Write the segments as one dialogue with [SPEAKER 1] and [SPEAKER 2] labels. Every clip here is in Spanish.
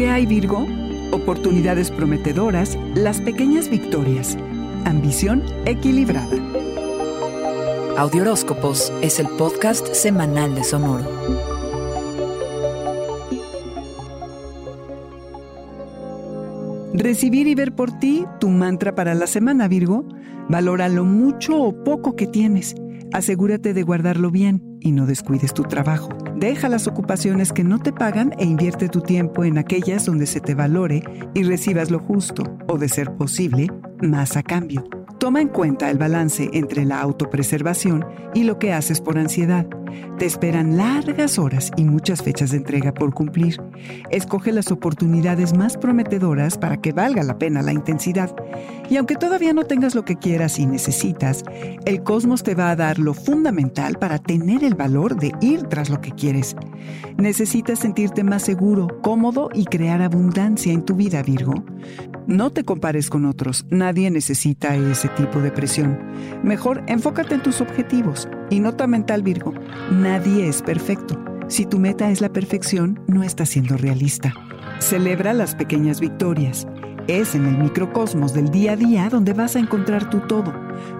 [SPEAKER 1] ¿Qué hay Virgo? Oportunidades prometedoras, las pequeñas victorias, ambición equilibrada.
[SPEAKER 2] Audioróscopos es el podcast semanal de Sonoro.
[SPEAKER 1] Recibir y ver por ti, tu mantra para la semana Virgo. Valora lo mucho o poco que tienes. Asegúrate de guardarlo bien y no descuides tu trabajo. Deja las ocupaciones que no te pagan e invierte tu tiempo en aquellas donde se te valore y recibas lo justo, o de ser posible, más a cambio. Toma en cuenta el balance entre la autopreservación y lo que haces por ansiedad. Te esperan largas horas y muchas fechas de entrega por cumplir. Escoge las oportunidades más prometedoras para que valga la pena la intensidad. Y aunque todavía no tengas lo que quieras y necesitas, el cosmos te va a dar lo fundamental para tener el valor de ir tras lo que quieres. Necesitas sentirte más seguro, cómodo y crear abundancia en tu vida, Virgo. No te compares con otros, nadie necesita ese tipo de presión. Mejor enfócate en tus objetivos y nota mental, Virgo. Nadie es perfecto. Si tu meta es la perfección, no estás siendo realista. Celebra las pequeñas victorias. Es en el microcosmos del día a día donde vas a encontrar tu todo.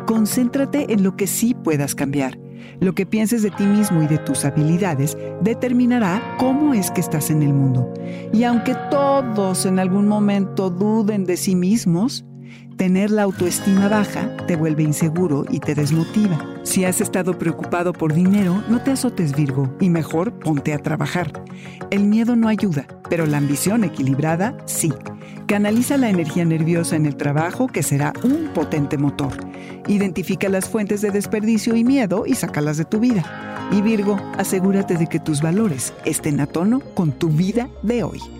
[SPEAKER 1] Concéntrate en lo que sí puedas cambiar. Lo que pienses de ti mismo y de tus habilidades determinará cómo es que estás en el mundo. Y aunque todos en algún momento duden de sí mismos, tener la autoestima baja te vuelve inseguro y te desmotiva. Si has estado preocupado por dinero, no te azotes Virgo y mejor ponte a trabajar. El miedo no ayuda, pero la ambición equilibrada sí. Canaliza la energía nerviosa en el trabajo que será un potente motor. Identifica las fuentes de desperdicio y miedo y sácalas de tu vida. Y Virgo, asegúrate de que tus valores estén a tono con tu vida de hoy.